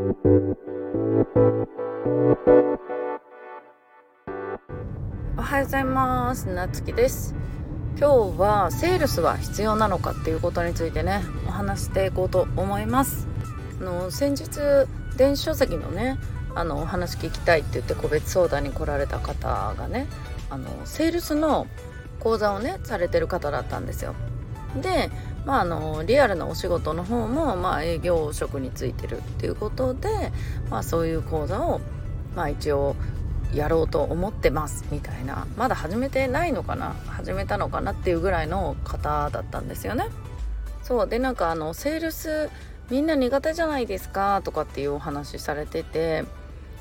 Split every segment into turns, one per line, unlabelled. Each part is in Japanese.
おはようございます。なつきです。今日はセールスは必要なのかっていうことについてねお話していこうと思います。あの先日電子書籍のねあのお話聞きたいって言って個別相談に来られた方がねあのセールスの講座をねされてる方だったんですよ。でまああのリアルなお仕事の方も、まあ、営業職についてるっていうことで、まあ、そういう講座を、まあ、一応やろうと思ってますみたいなまだ始めてないのかな始めたのかなっていうぐらいの方だったんですよね。そうでなんかあのセールスみんな苦手じゃないですかとかっていうお話されてて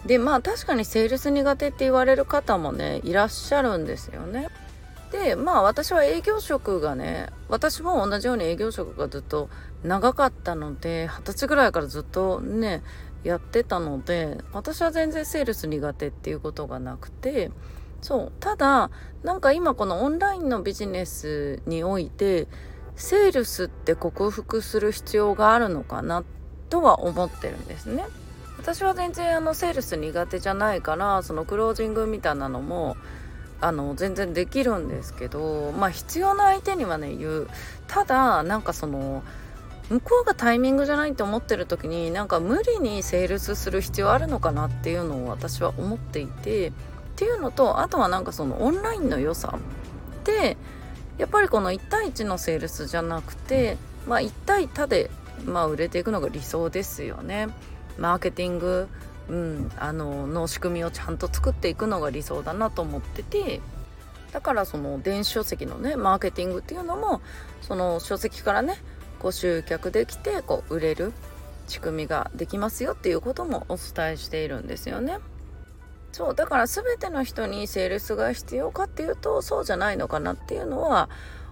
でまあ確かにセールス苦手って言われる方もねいらっしゃるんですよね。でまあ私は営業職がね私も同じように営業職がずっと長かったので二十歳ぐらいからずっとねやってたので私は全然セールス苦手っていうことがなくてそうただなんか今このオンラインのビジネスにおいてセールスって克服する必要があるのかなとは思ってるんですね。私は全然あのセールス苦手じゃないからそのクロージングみたいなのもあの全然できるんですけどまあ必要な相手にはね言うただなんかその向こうがタイミングじゃないって思ってる時になんか無理にセールスする必要あるのかなっていうのを私は思っていてっていうのとあとはなんかそのオンラインの良さでやっぱりこの1対1のセールスじゃなくてまあ1対他でまあ売れていくのが理想ですよね。マーケティングうん、あのの仕組みをちゃんと作っていくのが理想だなと思っててだからその電子書籍のねマーケティングっていうのもその書籍からねこう集客できてこう売れる仕組みができますよっていうこともお伝えしているんですよね。そうだから全ての人にセールスが必要かっていうとそうじゃないのかなっていうのは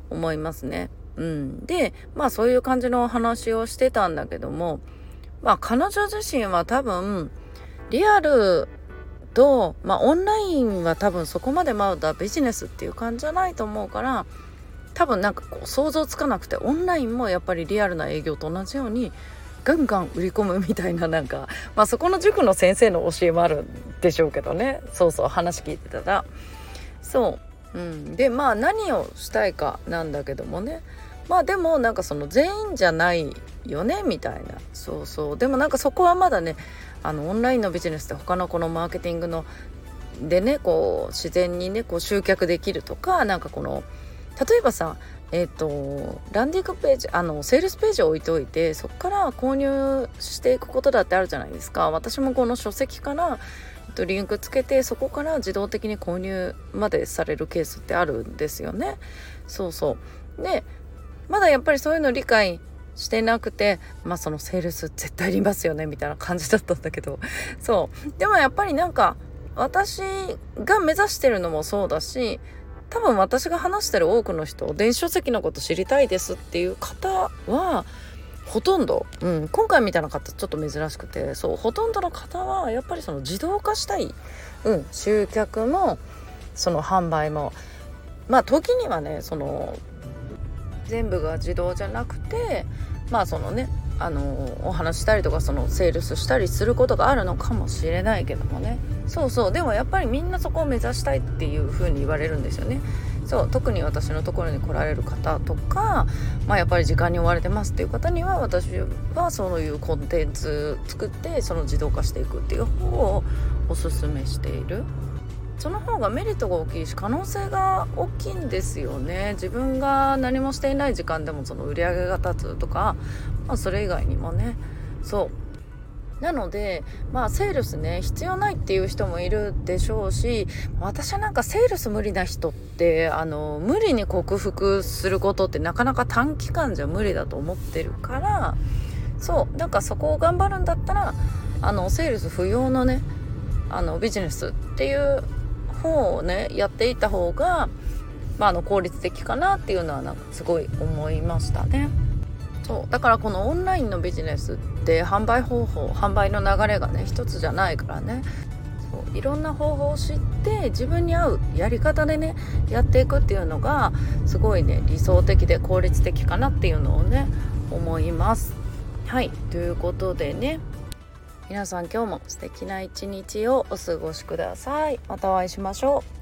思いますね。うん、でまあそういう感じの話をしてたんだけどもまあ彼女自身は多分リアルと、まあ、オンラインは多分そこまでまだビジネスっていう感じじゃないと思うから多分なんかこう想像つかなくてオンラインもやっぱりリアルな営業と同じようにガンガン売り込むみたいななんか まあそこの塾の先生の教えもあるんでしょうけどね。そうそう話聞いてたら。そう、うん、でまあ何をしたいかなんだけどもね。まあでもなんかその全員じゃないよねみたいな。そうそう。でもなんかそこはまだねあのオンラインのビジネスって他のこのマーケティングのでねこう自然にねこう集客できるとかなんかこの例えばさえっ、ー、とランディングページあのセールスページを置いておいてそこから購入していくことだってあるじゃないですか。私もこの書籍から、えっと、リンクつけてそこから自動的に購入までされるケースってあるんですよね。そうそう。でまだやっぱりそういうの理解してなくてまあそのセールス絶対いりますよねみたいな感じだったんだけど。そう。でもやっぱりなんか私が目指してるのもそうだし多分私が話してる多くの人電子書籍のこと知りたいですっていう方はほとんど、うん、今回みたいな方ちょっと珍しくてそうほとんどの方はやっぱりその自動化したい、うん、集客もその販売も。まあ時にはねその全部が自動じゃなくてまあそのねあのお話したりとかそのセールスしたりすることがあるのかもしれないけどもね。そうそう。でもやっぱりみんなそこを目指したいっていう風に言われるんですよね。そう。特に私のところに来られる方とか、まあ、やっぱり時間に追われてますっていう方には私はそういうコンテンツ作ってその自動化していくっていう方をおすすめしている。その方がメリットが大きいし可能性が大きいんですよね。自分が何もしていない時間でもその売り上げが立つとか、まあ、それ以外にもね。そう。なのでまあセールスね必要ないっていう人もいるでしょうし私はなんかセールス無理な人ってあの無理に克服することってなかなか短期間じゃ無理だと思ってるからそう。なんかそこを頑張るんだったらあのセールス不要のねあのビジネスっていう方をねやっていた方が、まあ、あの効率的かなっていうのはなんかすごい思いましたね。そうだからこのオンラインのビジネスって販売方法販売の流れがね一つじゃないからねそういろんな方法を知って自分に合うやり方でねやっていくっていうのがすごいね理想的で効率的かなっていうのをね思います。はいということでね皆さん今日も素敵な一日をお過ごしください。またお会いしましょう。